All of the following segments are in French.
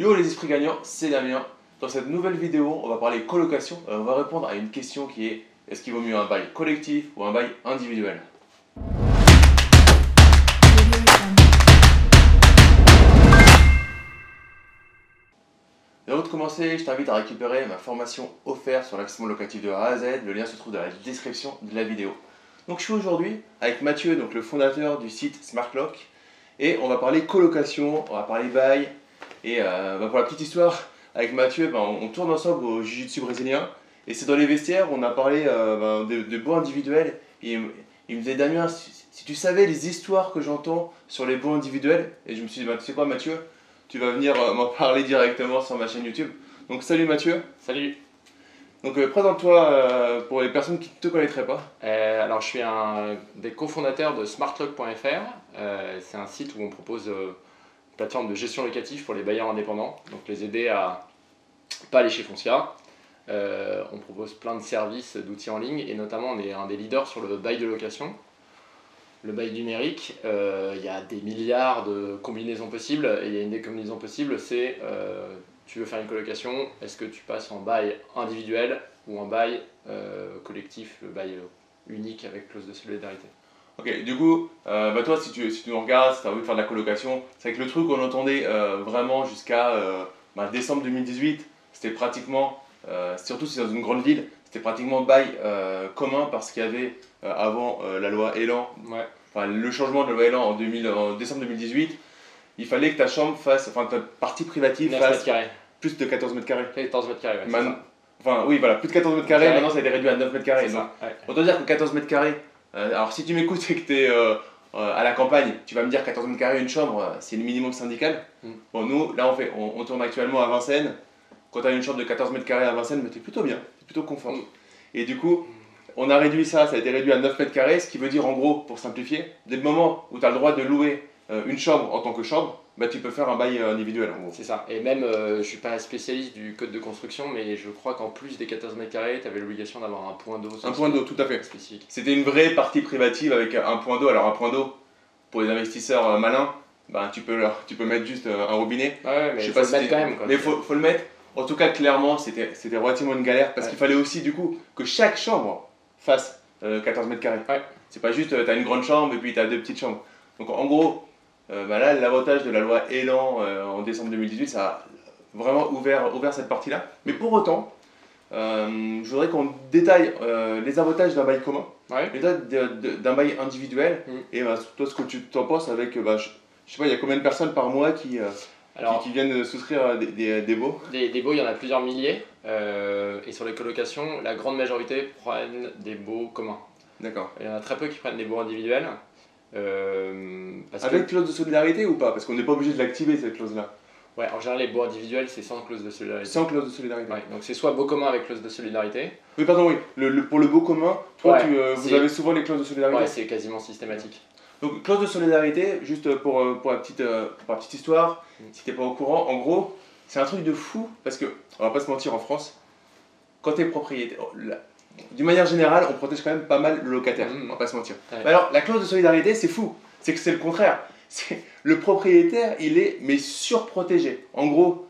Yo les esprits gagnants, c'est Damien. Dans cette nouvelle vidéo, on va parler colocation. Euh, on va répondre à une question qui est est-ce qu'il vaut mieux un bail collectif ou un bail individuel? Avant de commencer, je t'invite à récupérer ma formation offerte sur l'accès locatif de A à Z. Le lien se trouve dans la description de la vidéo. Donc je suis aujourd'hui avec Mathieu, donc le fondateur du site SmartLock, et on va parler colocation, on va parler bail, et euh, bah, pour la petite histoire, avec Mathieu, bah, on, tourne ensemble au Jiu-Jitsu brésilien. Et c'est dans les vestiaires, on a parlé euh, bah, de, de beaux individuels. Et il me disait Damien, si, tu savais les histoires que j'entends sur les beaux individuels, et je me suis dit, tu sais quoi Mathieu, tu vas venir euh, m'en parler directement sur ma chaîne YouTube. Donc salut Mathieu. Salut. Donc présente-toi pour les personnes qui ne te connaîtraient pas. alors je suis un des cofondateurs de smartlock.fr. c'est un site où on propose plateforme de gestion locative pour les bailleurs indépendants, donc les aider à pas aller chez Foncia. Euh, on propose plein de services, d'outils en ligne, et notamment on est un des leaders sur le bail de location. Le bail numérique, euh, il y a des milliards de combinaisons possibles, et il y a une des combinaisons possibles, c'est euh, tu veux faire une colocation, est-ce que tu passes en bail individuel ou en bail collectif, le bail unique avec clause de solidarité? Ok, du coup, euh, bah toi, si tu, si tu nous regardes, si tu as envie de faire de la colocation, c'est que le truc qu'on entendait euh, vraiment jusqu'à euh, bah, décembre 2018, c'était pratiquement, surtout si c'est dans une grande ville, c'était pratiquement bail commun parce qu'il y avait avant la loi Elan, enfin, le changement de la loi Elan en, 2000, en décembre 2018, il fallait que ta chambre fasse, enfin ta partie privative fasse plus de 14 mètres carrés. 14 mètres carrés, Enfin, oui, voilà, plus de 14 mètres carrés, maintenant ça a été réduit à 9 mètres carrés. Doit dire que 14 mètres carrés, euh, alors si tu m'écoutes et que tu es euh, euh, à la campagne, tu vas me dire 14 mètres carrés, une chambre, c'est le minimum syndical. Mm. Bon, nous, là, on, fait, on, tourne actuellement à Vincennes. Quand tu as une chambre de 14 mètres carrés à Vincennes, tu es plutôt bien, tu plutôt confort. Mm. Et du coup, on a réduit ça, ça a été réduit à 9 mètres carrés, ce qui veut dire en gros, pour simplifier, dès le moment où tu as le droit de louer une chambre en tant que chambre, bah, tu peux faire un bail euh, individuel en gros. C'est ça. Et même, euh, je suis pas spécialiste du code de construction, mais je crois qu'en plus des 14 mètres carrés, tu avais l'obligation d'avoir un point d'eau. Un point d'eau, tout à fait. Spécifique. C'était une vraie partie privative avec un point d'eau. Alors un point d'eau, pour les investisseurs euh, malins, bah, tu, peux, tu peux mettre juste un robinet. Ouais, mais il faut le mettre quand même. Mais il faut, faut, le mettre. En tout cas, clairement, c'était relativement une galère parce qu'il fallait aussi du coup que chaque chambre fasse 14 mètres carrés. Ouais. C'est pas juste, tu as une grande chambre et puis tu as deux petites chambres. Donc en gros, euh, bah là, l'avantage de la loi Elan euh, en décembre 2018, ça a vraiment ouvert, ouvert cette partie-là. Mais pour autant, euh, je voudrais qu'on détaille les avantages d'un bail commun, les d'un bail individuel, mm. et bah, toi ce que tu t'en penses avec, bah, je, sais pas, il y a combien de personnes par mois qui, qui, viennent souscrire des, des, des baux? Des, des, baux, il y en a plusieurs milliers, et sur les colocations, la grande majorité prennent des baux communs. D'accord. Il y en a très peu qui prennent des baux individuels. Euh, Avec clause de solidarité ou pas? Parce qu'on n'est pas obligé de l'activer cette clause-là. Ouais, en général, les baux individuels, c'est sans clause de solidarité. Sans clause de solidarité. Ouais, donc c'est soit beau commun avec clause de solidarité. Oui, pardon, oui. Le, pour le beau commun, toi, tu, euh, vous avez souvent les clauses de solidarité? Ouais, c'est quasiment systématique. Donc, clause de solidarité, juste pour, euh, pour, la, petite, pour la petite histoire, mm. si t'es pas au courant, en gros, c'est un truc de fou parce que, on va pas se mentir, en France, quand t'es propriétaire, d'une manière générale, on protège quand même pas mal le locataire, mmh. on va pas se mentir. alors, la clause de solidarité, c'est fou. C'est que c'est le contraire. Le propriétaire, il est mais surprotégé. En gros,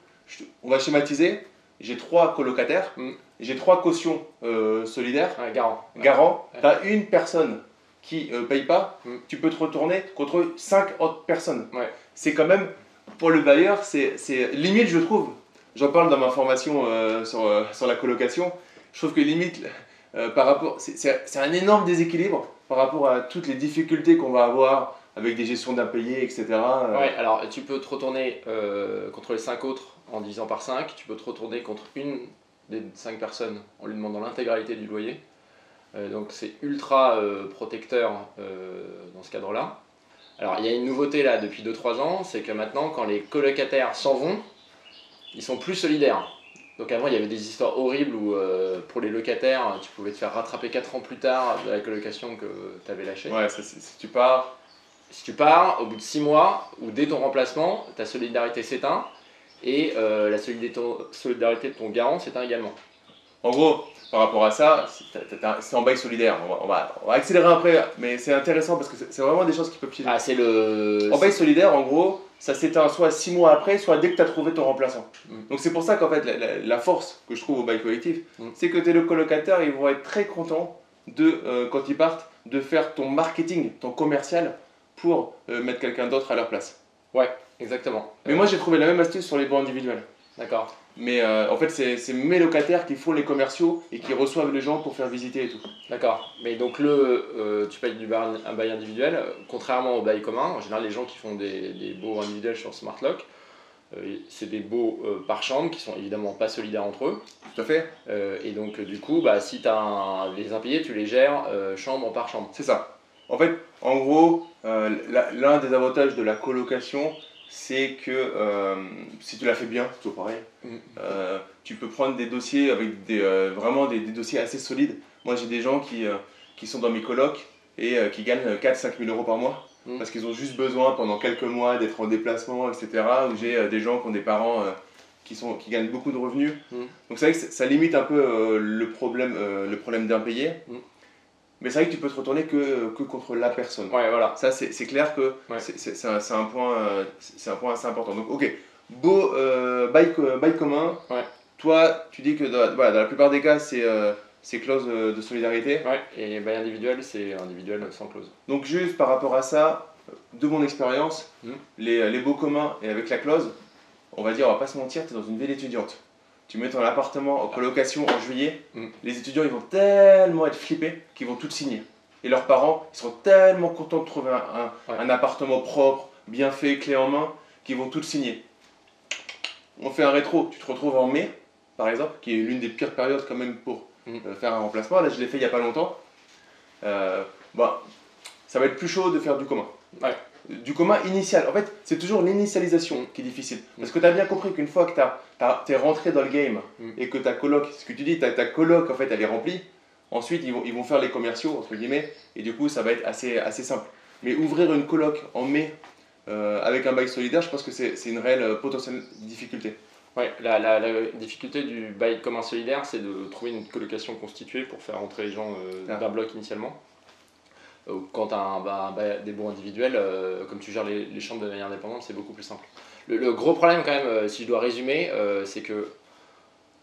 on va schématiser. J'ai trois colocataires, mmh. j'ai trois cautions euh, solidaires. garant. Garant. Tu as une personne qui ne euh, paye pas, mmh. tu peux te retourner contre cinq autres personnes. C'est quand même, pour le bailleur, c'est limite, je trouve. J'en parle dans ma formation euh, sur, sur la colocation. Je trouve que limite, euh, par rapport, c'est un énorme déséquilibre par rapport à toutes les difficultés qu'on va avoir avec des gestions d'impayés, etc. Euh. Alors tu peux te retourner euh, contre les 5 autres en divisant par 5, tu peux te retourner contre une des 5 personnes en lui demandant l'intégralité du loyer. donc c'est ultra protecteur dans ce cadre-là. Alors il y a une nouveauté là depuis 2-3 ans, c'est que maintenant quand les colocataires s'en vont, ils sont plus solidaires. Donc avant, il y avait des histoires horribles où euh, pour les locataires, tu pouvais te faire rattraper 4 ans plus tard de la colocation que tu avais lâchée. Ouais, si tu pars. Si tu pars, au bout de 6 mois ou dès ton remplacement, ta solidarité s'éteint et euh, la solidarité de ton garant s'éteint également. En gros, par rapport à ça, c'est en bail solidaire. On va, on va, accélérer après, mais c'est intéressant parce que c'est vraiment des choses qui peuvent piéger. Ah, c'est le. En bail solidaire, en gros, ça s'éteint soit 6 mois après, soit dès que tu as trouvé ton remplaçant. Mm. Donc c'est pour ça qu'en fait, la, force que je trouve au bail collectif, mm. c'est que tes le colocataires, ils vont être très contents de, euh, quand ils partent, de faire ton marketing, ton commercial, pour euh, mettre quelqu'un d'autre à leur place. Ouais, exactement. Mais moi, j'ai trouvé la même astuce sur les bons individuels. D'accord. Mais euh, en fait, c'est mes locataires qui font les commerciaux et qui reçoivent les gens pour faire visiter et tout. D'accord. Mais donc, le, euh, tu payes du bail, un bail individuel, contrairement au bail commun. En général, les gens qui font des, des baux individuels sur SmartLock, euh, c'est des baux par chambre qui sont évidemment pas solidaires entre eux. Tout à fait. et donc, du coup, bah, si tu as les impayés, tu les gères chambre par chambre. C'est ça. En fait, en gros, l'un des avantages de la colocation, c'est que euh, si tu l'as fait bien, c'est toujours pareil, mm. euh, tu peux prendre des dossiers avec des, euh, vraiment des, dossiers assez solides. Moi, j'ai des gens qui, qui sont dans mes colocs et qui gagnent 4-5 000 euros par mois mm. parce qu'ils ont juste besoin pendant quelques mois d'être en déplacement, etc. Ou j'ai des gens qui ont des parents qui, sont, qui gagnent beaucoup de revenus. Mm. Donc, c'est vrai que ça limite un peu le problème, le problème d'impayé. Mais c'est vrai que tu peux te retourner que, que contre la personne. Ouais, voilà. Ça, c'est clair que c'est un, un, point, un point assez important. Donc, ok, beau euh, bail, commun. Ouais. Toi, tu dis que dans, voilà, dans la plupart des cas, c'est euh, clause euh, de solidarité. Ouais, et bail individuel, c'est individuel sans clause. Donc, juste par rapport à ça, de mon expérience, hmm. les, les baux communs et avec la clause, on va dire, on va pas se mentir, tu es dans une ville étudiante tu mets ton appartement en colocation en juillet, mm. les étudiants ils vont tellement être flippés qu'ils vont tout signer. Et leurs parents ils seront tellement contents de trouver un, appartement propre, bien fait, clé en main, qu'ils vont tout signer. On fait un rétro, tu te retrouves en mai, par exemple, qui est l'une des pires périodes quand même pour mm. euh, faire un remplacement. Là je l'ai fait il n'y a pas longtemps. Euh, bah, ça va être plus chaud de faire du commun du commun initial. En fait, c'est toujours l'initialisation qui est difficile. Parce que tu as bien compris qu'une fois que tu es rentré dans le game mm. et que ta coloc, ce que tu dis, ta, ta coloc, en fait, elle est remplie, ensuite, ils vont, ils vont faire les commerciaux, entre guillemets, et du coup, ça va être assez, assez simple. Mais ouvrir une coloc en mai euh, avec un bail solidaire, je pense que c'est une réelle euh, potentielle difficulté. La, la, difficulté du bail commun solidaire, c'est de trouver une colocation constituée pour faire entrer les gens euh, ah. d'un bloc initialement. Euh, quand tu as bah, des baux individuels, euh, comme tu gères les, chambres de manière indépendante, c'est beaucoup plus simple. Le, gros problème, quand même, euh, si je dois résumer, c'est que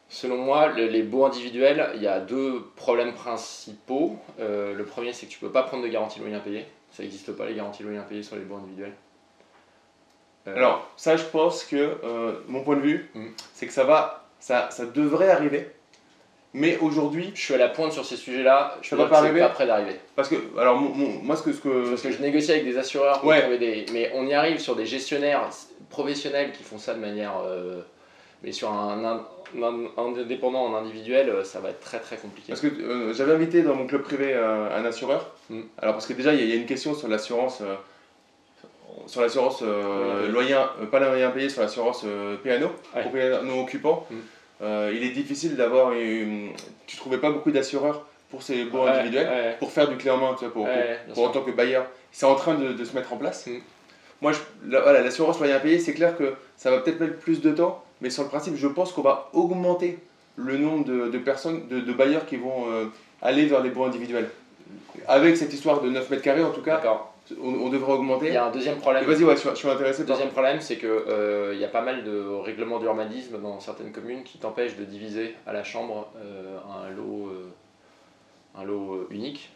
selon moi, les baux individuels, il y a deux problèmes principaux. le premier, c'est que tu peux pas prendre de garantie loyer impayé. Ça n'existe pas les garanties loyer impayé sur les baux individuels. Alors, ça, je pense que mon point de vue, mm. c'est que ça va, ça, ça devrait arriver. Mais aujourd'hui, je suis à la pointe sur ces sujets-là. Je ne suis pas, arriver. pas prêt d'arriver. Parce que, alors, moi, ce que, ce que. Parce que je négocie avec des assureurs pour trouver des. Mais on y arrive sur des gestionnaires professionnels qui font ça de manière. Euh, mais sur un, indépendant, en individuel, euh, ça va être très très compliqué. Parce que euh, j'avais invité dans mon club privé un assureur. Mm. Alors, parce que déjà, il y, a une question sur l'assurance. sur l'assurance loyer, pas loyer payé, sur l'assurance PNO, ouais. occupant. Mm. Euh, il est difficile d'avoir. Une... Tu trouvais pas beaucoup d'assureurs pour ces baux individuels, pour faire du clé en main, tu vois, pour, pour, en tant que bailleur. C'est en train de, de, se mettre en place. Mm. Moi, je, voilà, l'assurance moyen payé, c'est clair que ça va peut-être mettre plus de temps, mais sur le principe, je pense qu'on va augmenter le nombre de, de personnes, de, de, bailleurs qui vont euh, aller vers les baux individuels. Avec cette histoire de 9 mètres carrés, en tout cas, on, devrait augmenter. Il y a un deuxième problème. Vas-y, ouais, je, suis intéressé. Le deuxième problème, c'est qu'il euh, y a pas mal de règlements d'urbanisme dans certaines communes qui t'empêchent de diviser à la chambre euh, un lot, euh, un lot unique.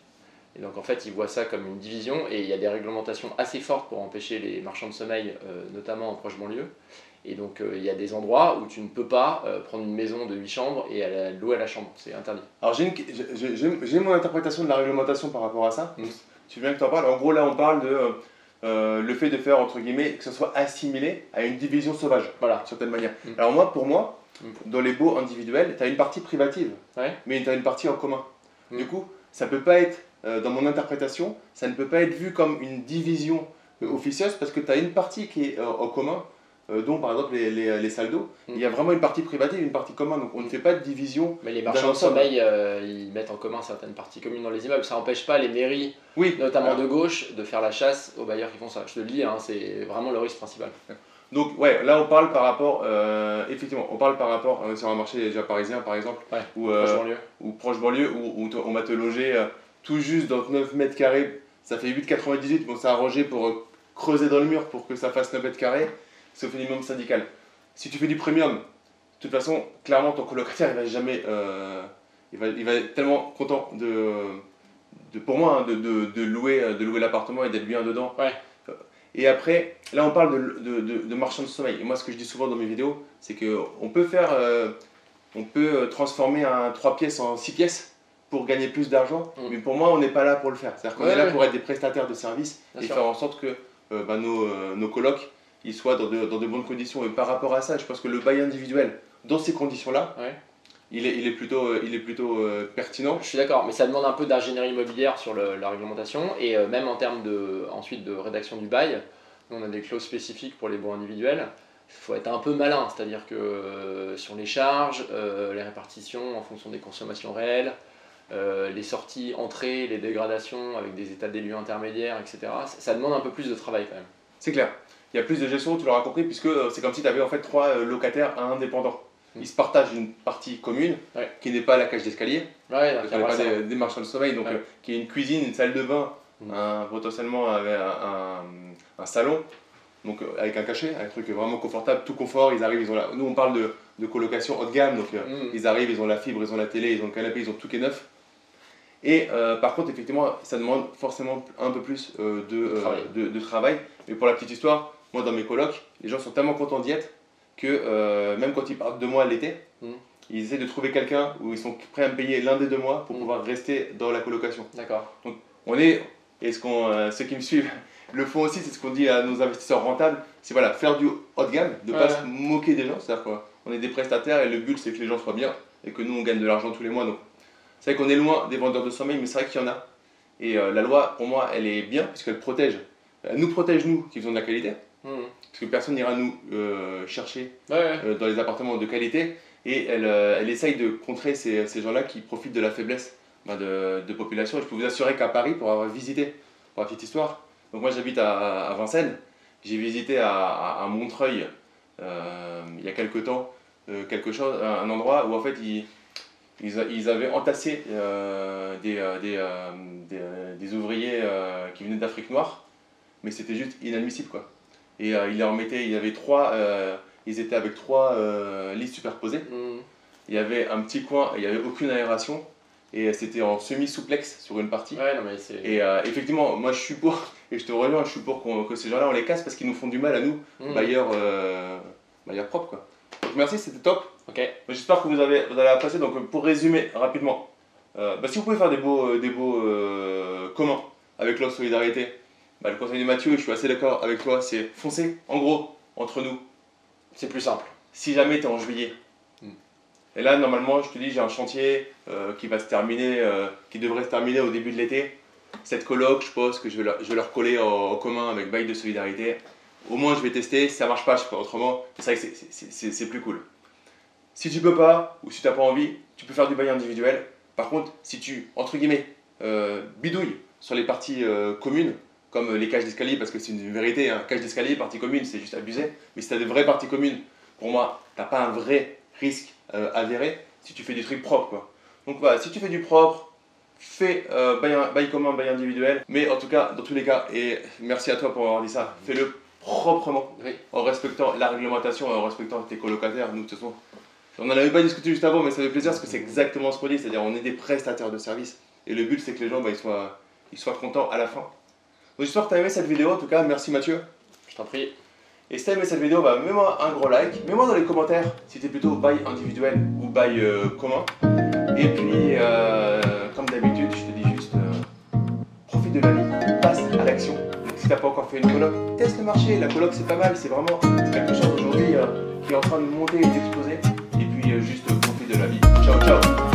Et donc en fait, ils voient ça comme une division et il y a des réglementations assez fortes pour empêcher les marchands de sommeil, notamment en proche banlieue. Et donc il y a des endroits où tu ne peux pas prendre une maison de 8 chambres et louer à la chambre. C'est interdit. Alors j'ai mon interprétation de la réglementation par rapport à ça. Mmh tu veux bien que tu en parles? En gros, là, on parle de euh, euh, le fait de faire, entre guillemets, que ce soit assimilé à une division sauvage, voilà, d'une certaine manière. Mm. Alors, moi, pour moi, mm. dans les baux individuels, tu as une partie privative, mais tu as une partie en commun. Mm. Du coup, ça peut pas être, euh, dans mon interprétation, ça ne peut pas être vu comme une division officieuse parce que tu as une partie qui est en commun euh, dont par exemple les, les, les salles d'eau, il y a mm. vraiment une partie privative et une partie commune. Donc on ne fait pas de division. Mais les marchands de sommeil, euh, ils mettent en commun certaines parties communes dans les immeubles. Ça n'empêche pas les mairies, oui. notamment de gauche, de faire la chasse aux bailleurs qui font ça. Je te le dis, hein, c'est vraiment le risque principal. Donc, ouais, là, on parle par rapport, euh, effectivement, on parle par rapport sur un marché déjà parisien, par exemple, Ouais, ou, Proche banlieue. ou proche banlieue, où, on va te loger tout juste dans 9 mètres carrés. Ça fait 8,98. Bon, c'est arrangé pour euh, creuser dans le mur pour que ça fasse 9 mètres carrés, sauf minimum syndical. Si tu fais du premium, de toute façon, clairement, ton colocataire, il va jamais. euh, il, va, il va être tellement content de. de pour moi, hein, de, de, de louer, euh, de louer l'appartement et d'être bien dedans. Ouais. Euh, Et après, là, on parle de, de, marchand de sommeil. Et moi, ce que je dis souvent dans mes vidéos, c'est qu'on peut faire. euh, on peut transformer un 3 pièces en 6 pièces pour gagner plus d'argent, Mm. mais pour moi, on n'est pas là pour le faire. C'est-à-dire qu'on Ouais, est là ouais. pour être des prestataires de services Bien et sûr. faire en sorte que euh, bah, nos, euh, nos colocs ils soient dans de, dans de bonnes conditions. Et par rapport à ça, je pense que le bail individuel, dans ces conditions-là, Ouais. il, est, il est plutôt, euh, il est plutôt euh, pertinent. Je suis d'accord, mais ça demande un peu d'ingénierie immobilière sur le- la réglementation et euh, même en termes de, ensuite de rédaction du bail. Nous, on a des clauses spécifiques pour les baux individuels. Il faut être un peu malin, c'est-à-dire que euh, sur les charges, les répartitions en fonction des consommations réelles, euh, les sorties, entrées, les dégradations avec des états des lieux intermédiaires, etc. Ça, ça demande un peu plus de travail quand même. C'est clair. Il y a plus de gestion, tu l'auras compris, puisque euh, c'est comme si tu avais en fait trois euh, locataires indépendants. Mm. Ils se partagent une partie commune Ouais. qui n'est pas la cage d'escalier, Ouais, qui n'est pas des, des marchands de sommeil, donc Ouais. euh, qui est une cuisine, une salle de bain, Mm. un- potentiellement un, un- un salon, donc avec un cachet, un truc vraiment confortable, tout confort. Ils arrivent, ils ont la... Nous on parle de, de colocation haut de gamme, donc euh, Mm. ils arrivent, ils ont la fibre, ils ont la télé, ils ont le canapé, ils ont tout qui est neuf. Et euh, par contre, effectivement, ça demande forcément un peu plus de, Travail. de, de travail. Mais pour la petite histoire, moi dans mes colocs, les gens sont tellement contents d'y être que euh, même quand ils partent de moi l'été, Mm. ils essaient de trouver quelqu'un où ils sont prêts à me payer l'un des deux mois pour Mm. pouvoir rester dans la colocation. D'accord. On est, et ce qu'on, euh, ceux qui me suivent le font aussi, c'est ce qu'on dit à nos investisseurs rentables, c'est voilà, faire du haut de gamme, de ne pas se moquer des gens, c'est-à-dire qu'on est des prestataires et le but c'est que les gens soient bien et que nous on gagne de l'argent tous les mois. Donc c'est vrai qu'on est loin des vendeurs de sommeil, mais c'est vrai qu'il y en a. Et euh, la loi, pour moi, elle est bien puisqu'elle protège, elle nous protège nous qui faisons de la qualité, Mm. parce que personne n'ira nous euh, chercher Ouais, ouais. euh, dans les appartements de qualité et elle, euh, elle essaye de contrer ces, ces gens-là qui profitent de la faiblesse bah, de, de population. Et je peux vous assurer qu'à Paris, pour avoir visité, pour la petite histoire, donc moi j'habite à, à Vincennes, j'ai visité à, à- à Montreuil il y a quelque temps quelque chose, un, endroit où en fait ils, ils, avaient entassé euh, des, des, euh, des, des ouvriers euh, qui venaient d'Afrique noire, mais c'était juste inadmissible quoi. Et euh, ils leur mettaient, il y avait trois, euh, ils étaient avec trois euh, lits superposés. Mm. Il y avait un petit coin, il n'y avait aucune aération et c'était en semi-souplex sur une partie. Ouais, non, mais c'est. Et effectivement, moi je suis pour, et je te rejoins, je suis pour que ces gens-là on les casse parce qu'ils nous font du mal à nous, Mm. bailleurs, bailleurs propres quoi. Donc merci, c'était top. J'espère que vous, avez, vous allez apprécier. Donc pour résumer rapidement, euh, bah, si vous pouvez faire des beaux, euh, des beaux euh, communs avec l'offre solidarité, bah, le conseil de Mathieu, je suis assez d'accord avec toi, c'est foncer. En gros, entre nous, C'est plus simple. si jamais tu es en juillet. Mm. Et là, normalement, je te dis, j'ai un chantier euh, qui va se terminer, euh, qui devrait se terminer au début de l'été. Cette coloc, je pense que je vais leur, je vais leur coller en, commun avec bail de solidarité. Au moins, je vais tester. Si ça marche pas, je ferai autrement. C'est vrai que c'est- plus cool. Si tu peux pas, ou si tu n'as pas envie, tu peux faire du bail individuel. Par contre, si tu, entre guillemets, euh, bidouilles sur les parties communes, comme les cages d'escalier, parce que c'est une vérité, hein, cage d'escalier, partie commune, c'est juste abusé. Mais si tu as des vraies parties communes, pour moi, tu n'as pas un vrai risque euh, avéré si tu fais des trucs propres. Quoi. Donc voilà, si tu fais du propre, fais euh, bail, bail commun, bail individuel. Mais en tout cas, dans tous les cas, et merci à toi pour avoir dit ça, fais-le proprement, Oui. en respectant la réglementation et en respectant tes colocataires. Nous, de toute façon, on n'en avait pas discuté juste avant, mais ça fait plaisir parce que c'est exactement ce qu'on dit, c'est-à-dire on est des prestataires de services. Et le but, c'est que les gens bah, ils soient, ils soient contents à la fin. Donc j'espère que tu as aimé cette vidéo, en tout cas, merci Mathieu. Je t'en prie. Et si t'as aimé cette vidéo, bah, mets-moi un gros like, mets-moi dans les commentaires si t'es plutôt bail individuel ou bail euh, commun. Et puis, euh, comme d'habitude, je te dis juste, euh, profite de la vie, passe à l'action. Si t'as pas encore fait une coloc, teste le marché, la coloc c'est pas mal, c'est vraiment quelque chose aujourd'hui qui est en train de monter et d'exploser. Et puis juste profite de la vie. Ciao ciao